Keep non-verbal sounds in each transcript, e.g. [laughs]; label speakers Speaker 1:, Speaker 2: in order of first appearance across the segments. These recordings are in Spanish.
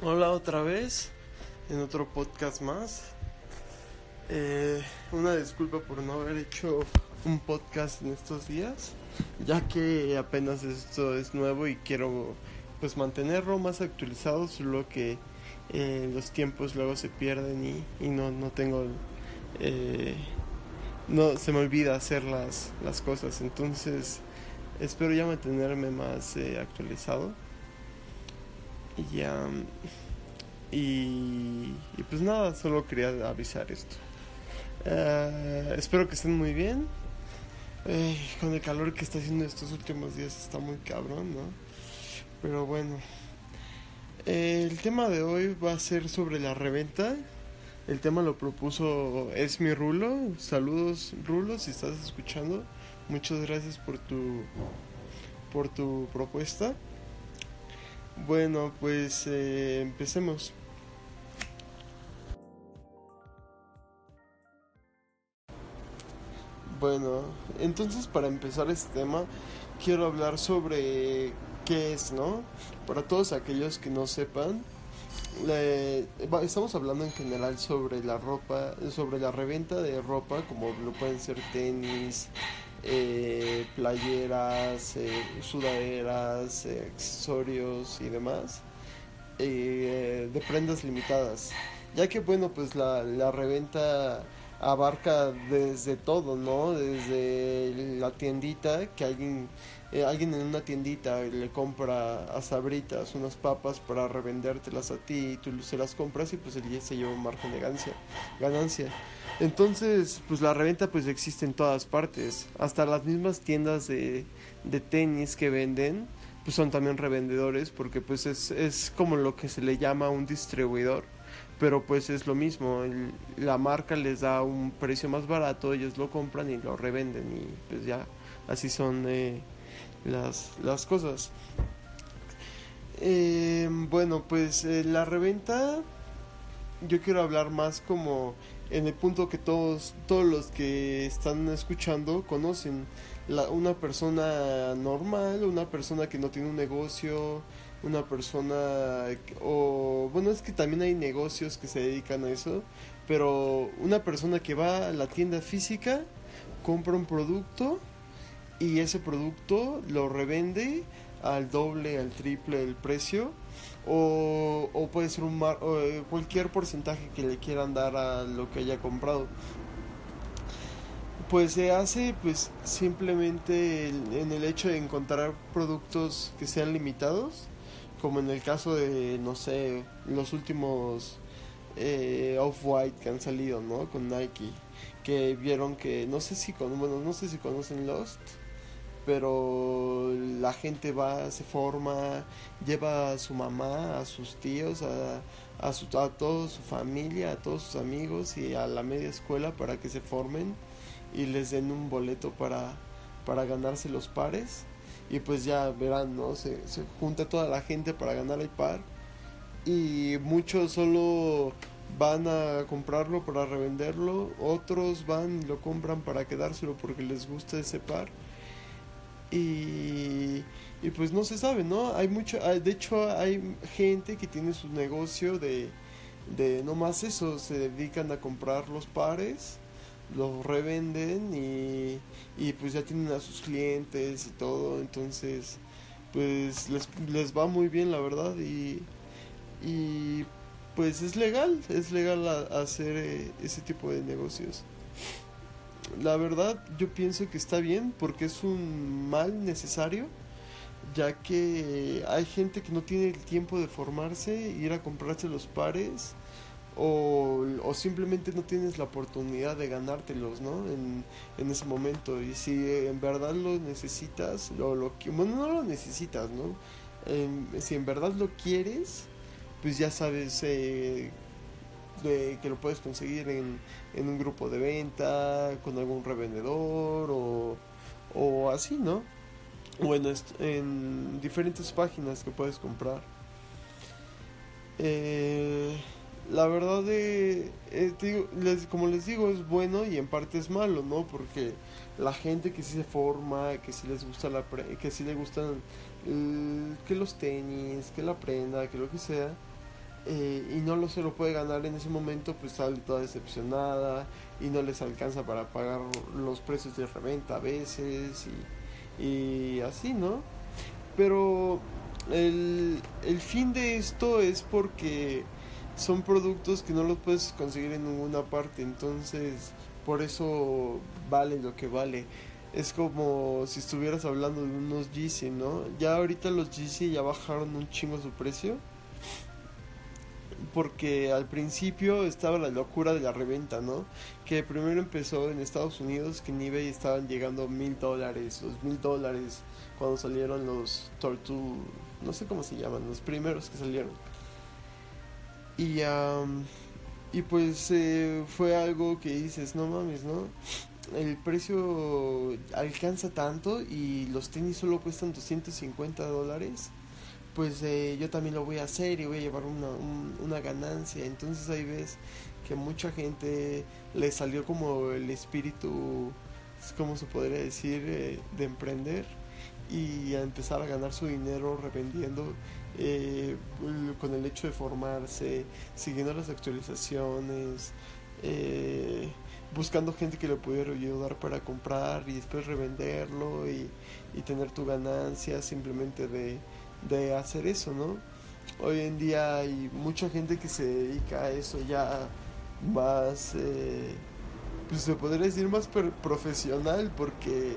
Speaker 1: Hola otra vez en otro podcast más. Eh, una disculpa por no haber hecho un podcast en estos días, ya que apenas esto es nuevo y quiero pues mantenerlo más actualizado, solo que eh, los tiempos luego se pierden y, y no, no tengo eh, no se me olvida hacer las, las cosas entonces espero ya mantenerme más eh, actualizado y ya y, pues nada solo quería avisar esto uh, espero que estén muy bien eh, con el calor que está haciendo estos últimos días está muy cabrón no pero bueno el tema de hoy va a ser sobre la reventa el tema lo propuso Es mi Rulo. Saludos Rulo, si estás escuchando. Muchas gracias por tu por tu propuesta. Bueno, pues eh, empecemos. Bueno, entonces para empezar este tema quiero hablar sobre qué es, ¿no? Para todos aquellos que no sepan, le, estamos hablando en general sobre la ropa, sobre la reventa de ropa, como lo pueden ser tenis, eh, playeras, eh, sudaderas, eh, accesorios y demás, eh, de prendas limitadas. Ya que, bueno, pues la, la reventa abarca desde todo, ¿no? Desde la tiendita que alguien eh, alguien en una tiendita le compra a Sabritas unas papas para revendértelas a ti y tú se las compras y pues el se lleva un margen de ganancia, ganancia. Entonces, pues la reventa pues existe en todas partes, hasta las mismas tiendas de, de tenis que venden pues son también revendedores porque pues es, es como lo que se le llama un distribuidor. Pero pues es lo mismo, la marca les da un precio más barato, ellos lo compran y lo revenden y pues ya así son eh, las, las cosas. Eh, bueno, pues eh, la reventa yo quiero hablar más como en el punto que todos todos los que están escuchando conocen la, una persona normal, una persona que no tiene un negocio, una persona o bueno es que también hay negocios que se dedican a eso pero una persona que va a la tienda física compra un producto y ese producto lo revende al doble al triple del precio o, puede ser un mar, eh, cualquier porcentaje que le quieran dar a lo que haya comprado pues se hace pues simplemente en el hecho de encontrar productos que sean limitados como en el caso de, no sé, los últimos eh, Off-White que han salido, ¿no? Con Nike, que vieron que, no sé si, con, bueno, no sé si conocen Lost, pero la gente va, se forma, lleva a su mamá, a sus tíos, a, a, su, a toda su familia, a todos sus amigos y a la media escuela para que se formen y les den un boleto para, para ganarse los pares y pues ya verán, ¿no? Se, se junta toda la gente para ganar el par y muchos solo van a comprarlo para revenderlo, otros van y lo compran para quedárselo porque les gusta ese par. Y, y pues no se sabe, ¿no? Hay mucho, de hecho hay gente que tiene su negocio de, de no más eso, se dedican a comprar los pares los revenden y, y pues ya tienen a sus clientes y todo, entonces pues les, les va muy bien la verdad y, y pues es legal, es legal hacer eh, ese tipo de negocios. La verdad yo pienso que está bien porque es un mal necesario ya que hay gente que no tiene el tiempo de formarse, ir a comprarse los pares o, o, simplemente no tienes la oportunidad de ganártelos, ¿no? En, en ese momento. Y si en verdad lo necesitas, lo, lo, bueno, no lo necesitas, ¿no? Eh, si en verdad lo quieres, pues ya sabes eh, de, que lo puedes conseguir en, en, un grupo de venta, con algún revendedor o, o así, ¿no? O en, en diferentes páginas que puedes comprar. Eh la verdad de eh, les, como les digo es bueno y en parte es malo no porque la gente que sí se forma que sí les gusta la pre que sí le gustan que los tenis que la prenda que lo que sea eh, y no lo se lo puede ganar en ese momento, pues sale toda decepcionada y no les alcanza para pagar los precios de reventa a veces y, así, ¿no? Pero el, el fin de esto es porque son productos que no los puedes conseguir en ninguna parte, entonces por eso vale lo que vale. Es como si estuvieras hablando de unos Yeezy, ¿no? Ya ahorita los Yeezy ya bajaron un chingo su precio. Porque al principio estaba la locura de la reventa, ¿no? Que primero empezó en Estados Unidos, que en eBay estaban llegando mil dólares, los mil dólares cuando salieron los Tortu, no sé cómo se llaman, los primeros que salieron. Y, y pues eh, fue algo que dices, no mames, ¿no? El precio alcanza tanto y los tenis solo cuestan 250 dólares. Pues eh, yo también lo voy a hacer y voy a llevar una, ganancia. Entonces ahí ves que mucha gente le salió como el espíritu, ¿cómo se podría decir?, eh, de emprender y a empezar a ganar su dinero revendiendo eh, con el hecho de formarse, siguiendo las actualizaciones, eh, buscando gente que le pudiera ayudar para comprar y después revenderlo y, tener tu ganancia simplemente de, de, hacer eso, ¿no? Hoy en día hay mucha gente que se dedica a eso ya más, eh, pues se podría decir más profesional porque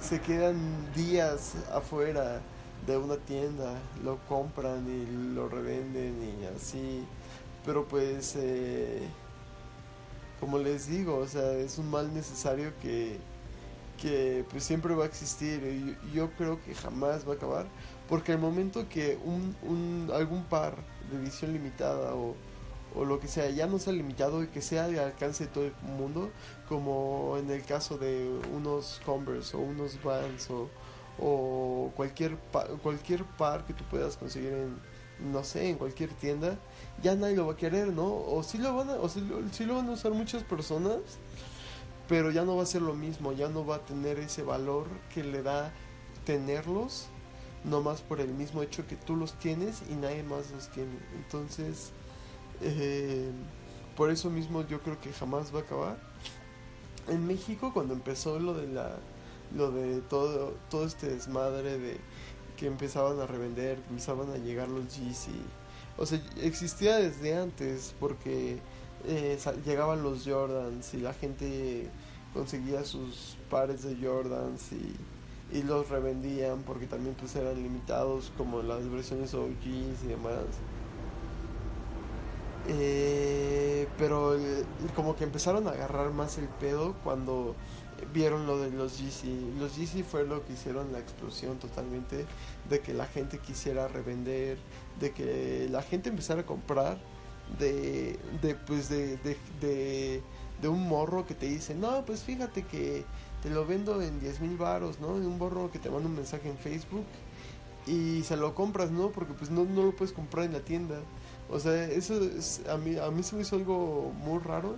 Speaker 1: se quedan días afuera de una tienda, lo compran y lo revenden y así. Pero pues, eh, como les digo, o sea, es un mal necesario que, que pues siempre va a existir y yo, creo que jamás va a acabar. Porque el momento que un, un, algún par de edición limitada o, o lo que sea ya no sea limitado y que sea de alcance de todo el mundo, como en el caso de unos Converse o unos Vans o o cualquier, cualquier par que tú puedas conseguir en, no sé, en cualquier tienda, ya nadie lo va a querer, ¿no? O sí lo van a, o sí lo, van a usar muchas personas, pero ya no va a ser lo mismo, ya no va a tener ese valor que le da tenerlos, no más por el mismo hecho que tú los tienes y nadie más los tiene. Entonces, eh, por eso mismo yo creo que jamás va a acabar. En México, cuando empezó lo de la lo de todo, todo este desmadre de que empezaban a revender, empezaban a llegar los Yeezy. O sea, existía desde antes porque eh, llegaban los Jordans y la gente conseguía sus pares de Jordans y, los revendían porque también pues eran limitados como las versiones OGs y demás. Eh, pero como que empezaron a agarrar más el pedo cuando vieron lo de los GC. Los GC fue lo que hicieron la explosión totalmente de que la gente quisiera revender, de que la gente empezara a comprar de, de pues de, de, de, un morro que te dice, no, pues fíjate que te lo vendo en 10 mil baros, ¿no? De un morro que te manda un mensaje en Facebook y se lo compras, ¿no? Porque pues no, no lo puedes comprar en la tienda. O sea, eso es, a mí, a mí se me hizo algo muy raro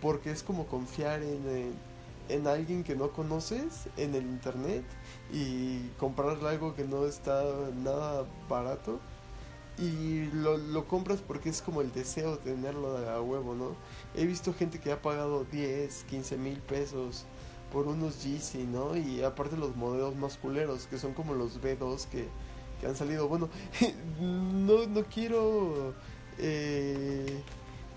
Speaker 1: porque es como confiar en en alguien que no conoces en el internet y comprarle algo que no está nada barato y lo, lo, compras porque es como el deseo de tenerlo a huevo, ¿no? He visto gente que ha pagado 10, 15 mil pesos por unos Yeezy, ¿no? Y aparte los modelos más culeros, que son como los B2 que, que han salido. Bueno, [laughs] no, no quiero... Eh,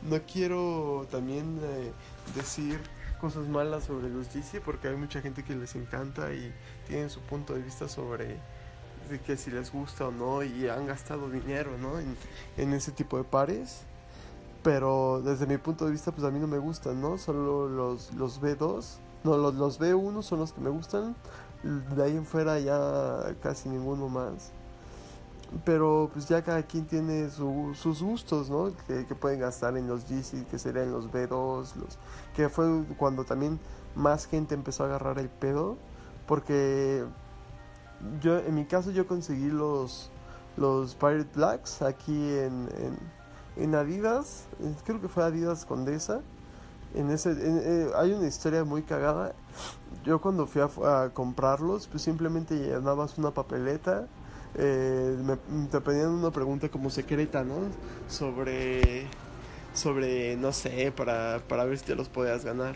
Speaker 1: no quiero también eh, decir cosas malas sobre los GC porque hay mucha gente que les encanta y tienen su punto de vista sobre de que si les gusta o no y han gastado dinero ¿no? en, en ese tipo de pares. Pero desde mi punto de vista pues a mí no me gustan no solo los, los B2 no los, los B1 son los que me gustan. De ahí en fuera ya casi ninguno más. Pero pues ya cada quien tiene sus gustos, ¿no? Que, pueden gastar en los GC, que serían los B2, los que fue cuando también más gente empezó a agarrar el pedo, porque yo en mi caso yo conseguí los los Pirate Blacks aquí en, en, Adidas, creo que fue Adidas Condesa. En ese eh, hay una historia muy cagada. Yo cuando fui a, a comprarlos, pues simplemente llenabas una papeleta eh, me, te pedían una pregunta como secreta, ¿no? Sobre, sobre, no sé, para, para ver si te los podías ganar.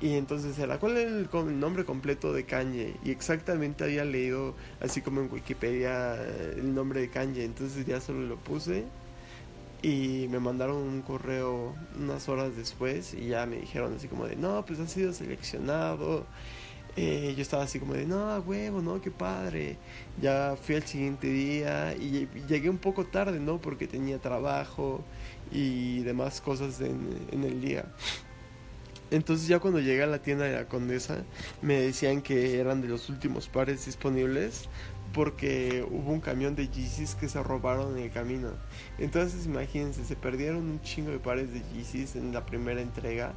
Speaker 1: Y entonces era, ¿cuál es el, nombre completo de Kanye? Y exactamente había leído, así como en Wikipedia, el nombre de Kanye. Entonces ya solo lo puse y me mandaron un correo unas horas después y ya me dijeron así como de, no, pues has sido seleccionado. Eh, yo estaba así como de, no, huevo, no, qué padre. Ya fui al siguiente día y llegué un poco tarde, ¿no? Porque tenía trabajo y demás cosas en el día. Entonces ya cuando llegué a la tienda de la Condesa me decían que eran de los últimos pares disponibles porque hubo un camión de Yeezys que se robaron en el camino. Entonces imagínense, se perdieron un chingo de pares de Yeezys en la primera entrega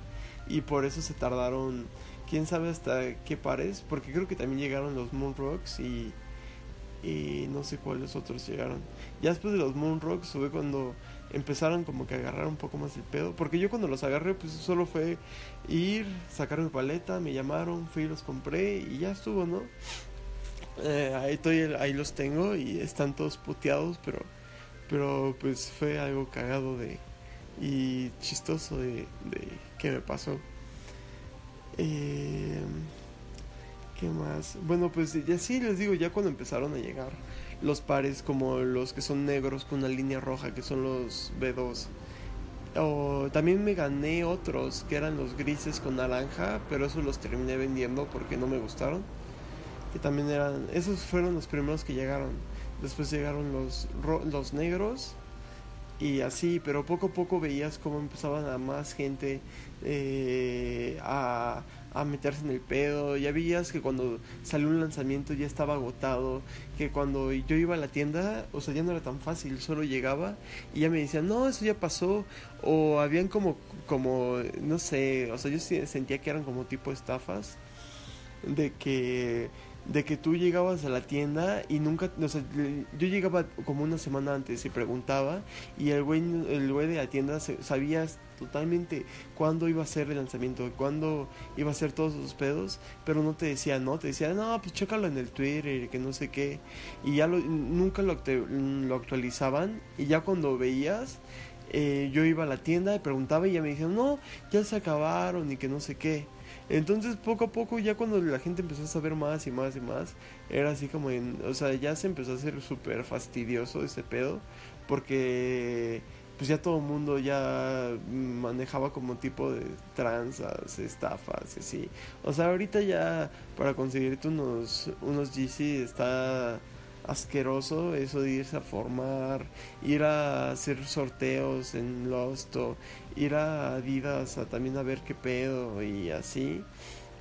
Speaker 1: y por eso se tardaron, quién sabe hasta qué pares, porque creo que también llegaron los Moonrocks y y no sé cuáles otros llegaron. Ya después de los Moonrocks fue cuando empezaron como que a agarrar un poco más el pedo. Porque yo cuando los agarré, pues solo fue ir, sacar mi paleta, me llamaron, fui y los compré y ya estuvo, ¿no? Eh, ahí, estoy, ahí los tengo y están todos puteados, pero, pero pues fue algo cagado de y chistoso de, de que me pasó. Eh, ¿Qué más? Bueno, pues ya sí les digo, ya cuando empezaron a llegar los pares como los que son negros con una línea roja, que son los B2. O también me gané otros que eran los grises con naranja, pero esos los terminé vendiendo porque no me gustaron. Que también eran, esos fueron los primeros que llegaron. Después llegaron los, los negros y así, pero poco a poco veías cómo empezaban a más gente eh, a a meterse en el pedo. Ya veías que cuando salió un lanzamiento ya estaba agotado. Que cuando yo iba a la tienda, o sea, ya no era tan fácil. Solo llegaba y ya me decían, no, eso ya pasó. O habían como, como, no sé, o sea, yo sentía que eran como tipo estafas. De que de que tú llegabas a la tienda y nunca, o yo llegaba como una semana antes y preguntaba y el güey, el güey de la tienda sabía totalmente cuándo iba a ser el lanzamiento, cuándo iba a ser todos esos pedos, pero no te decía, no, te decía, no, pues chécalo en el Twitter, que no sé qué, y ya lo, nunca lo, lo actualizaban y ya cuando veías, eh, yo iba a la tienda y preguntaba y ya me dijeron, no, ya se acabaron y que no sé qué. Entonces poco a poco ya cuando la gente empezó a saber más y más y más, era así como en, o sea, ya se empezó a hacer súper fastidioso ese pedo, porque pues ya todo el mundo ya manejaba como tipo de tranzas, estafas, así. O sea, ahorita ya para conseguirte unos, unos GC está asqueroso eso de irse a formar, ir a hacer sorteos en Lost o ir a Adidas a también a ver qué pedo y así.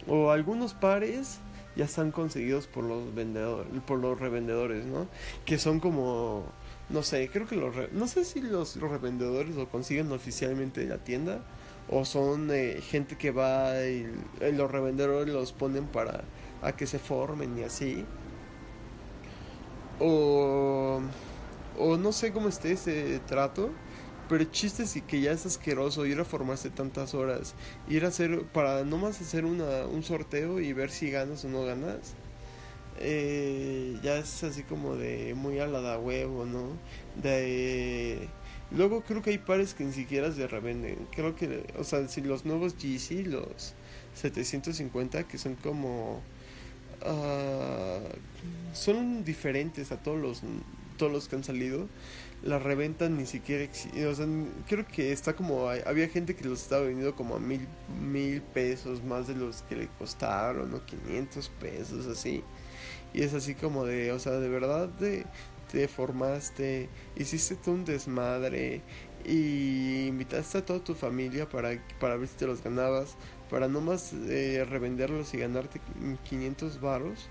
Speaker 1: O algunos pares ya están conseguidos por los vendedores, por los revendedores, ¿no? Que son como no sé, creo que los no sé si los, revendedores lo consiguen oficialmente en la tienda o son eh, gente que va y, y, los revendedores los ponen para a que se formen y así o, o no sé cómo esté ese trato. Pero el chiste que ya es asqueroso ir a formarse tantas horas. Ir a hacer, para nomás hacer una, un sorteo y ver si ganas o no ganas. Eh, ya es así como de muy a la huevo, ¿no? De... Luego creo que hay pares que ni siquiera se revenden. Creo que, o sea, si los nuevos GC, los 750, que son como uh, son diferentes a todos los todos los que han salido. La reventa ni siquiera o sea, creo que está como había gente que los estaba vendiendo como a mil mil pesos más de los que le costaron o 500 pesos así. Y es así como de o sea de verdad te, te formaste hiciste todo un desmadre y invitaste a toda tu familia para, para ver si te los ganabas para nomás eh, revenderlos y ganarte 500 varos.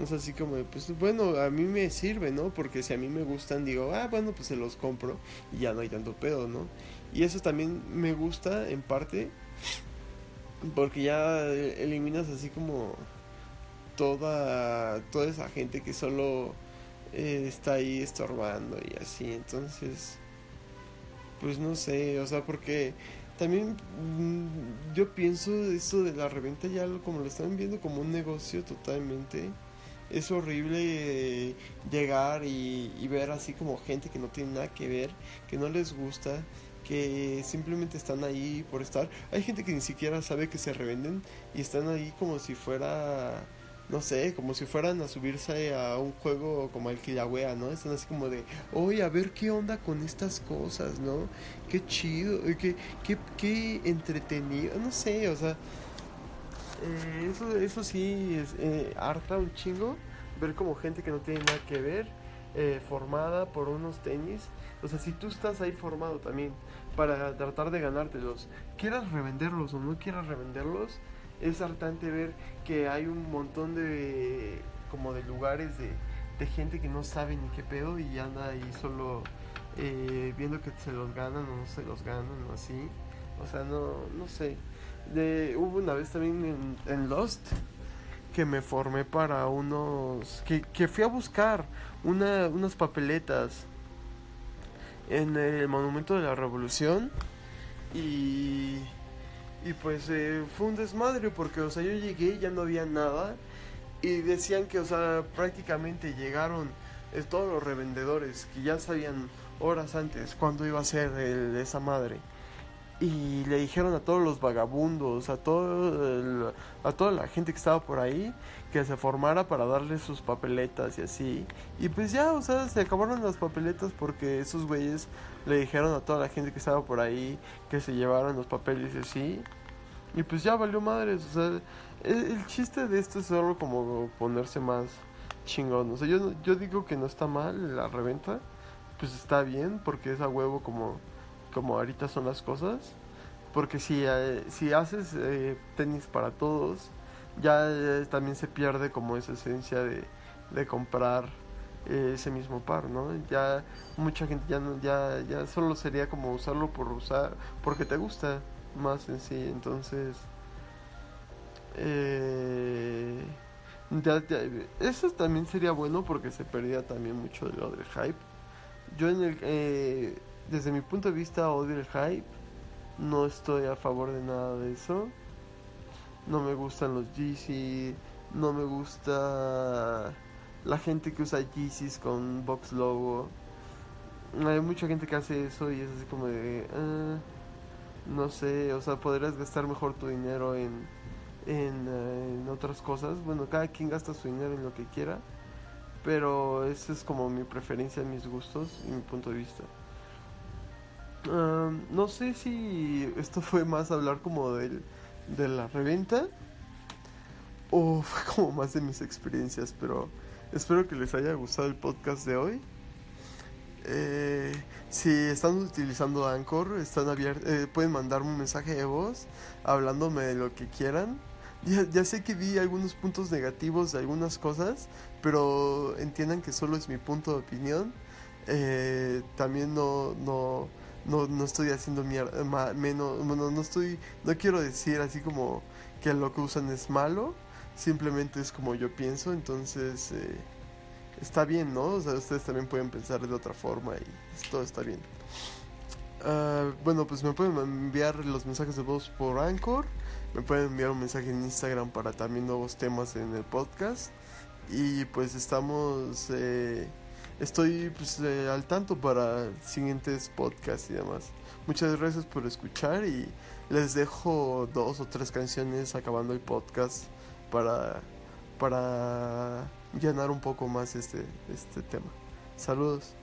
Speaker 1: Es así como, pues bueno, a mí me sirve, ¿no? Porque si a mí me gustan, digo, ah, bueno, pues se los compro y ya no hay tanto pedo, ¿no? Y eso también me gusta en parte porque ya eliminas así como toda, toda esa gente que solo eh, está ahí estorbando y así. Entonces, pues no sé, o sea, porque también mm, yo pienso eso de la reventa ya como lo están viendo como un negocio totalmente es horrible llegar y, y ver así como gente que no tiene nada que ver, que no les gusta, que simplemente están ahí por estar. Hay gente que ni siquiera sabe que se revenden y están ahí como si fuera no sé, como si fueran a subirse a un juego como el Kilauea, ¿no? Están así como de, oye, a ver qué onda con estas cosas, ¿no? Qué chido, eh, qué, qué, qué entretenido, no sé, o sea, eh, eso, eso sí es eh, harta un chingo, ver como gente que no tiene nada que ver, formada por unos tenis, o sea, si tú estás ahí formado también para tratar de ganártelos, quieras revenderlos o no quieras revenderlos, es hartante ver que hay un montón de como de lugares de, gente que no sabe ni qué pedo y anda ahí solo eh, viendo que se los ganan o no se los ganan o así. O sea no no sé. Hubo una vez también en, en Lost que me formé para unos que, que fui a buscar una, unas papeletas en el monumento de la revolución y y pues eh, fue un desmadre porque, o sea, yo llegué ya no había nada. Y decían que, o sea, prácticamente llegaron eh, todos los revendedores que ya sabían horas antes cuándo iba a ser el, esa madre. Y le dijeron a todos los vagabundos, a, todo a toda la gente que estaba por ahí, que se formara para darle sus papeletas y así. Y pues ya, o sea, se acabaron las papeletas porque esos güeyes le dijeron a toda la gente que estaba por ahí que se llevaran los papeles y así. Y pues ya valió madres, o sea, el, chiste de esto es solo como ponerse más chingón. O sea, yo, yo digo que no está mal la reventa, pues está bien porque es a huevo como, como ahorita son las cosas. Porque si, eh, si haces eh, tenis para todos, ya eh, también se pierde como esa esencia de, de comprar eh, ese mismo par, ¿no? Ya mucha gente ya ya, ya solo sería como usarlo por usar, porque te gusta más en sí, entonces eh, eso también sería bueno porque se perdía también mucho de lo del hype. Yo en el, eh, desde mi punto de vista odio el hype, no estoy a favor de nada de eso. No me gustan los Yeezy, no me gusta la gente que usa Yeezys con box logo. Hay mucha gente que hace eso y es así como de... "Ah, no sé, o sea, podrías gastar mejor tu dinero en, en, eh, en otras cosas. Bueno, cada quien gasta su dinero en lo que quiera, pero esa es como mi preferencia, mis gustos y mi punto de vista. Am, no sé si esto [laughs] fue más hablar como del, de la reventa o [laughs] fue como más de mis experiencias, pero espero que les haya gustado el podcast de hoy. Eh, si están utilizando Anchor, están abiertos, pueden mandarme un mensaje de voz hablándome de lo que quieran. Ya, ya sé que vi algunos puntos negativos de algunas cosas, pero entiendan que solo es mi punto de opinión. Eh, también no, no, no, no estoy haciendo mierda, menos, bueno, no estoy, no quiero decir así como que lo que usan es malo, simplemente es como yo pienso, entonces eh, está bien, ¿no? O sea, ustedes también pueden pensar de otra forma y todo está bien. Ah, bueno, pues me pueden enviar los mensajes de voz por Anchor. Me pueden enviar un mensaje en Instagram para también nuevos temas en el podcast. Y pues estamos. eh, estoy pues, eh, al tanto para siguientes podcasts y demás. Muchas gracias por escuchar y les dejo dos o tres canciones acabando el podcast para, para llenar un poco más este, este tema. Saludos.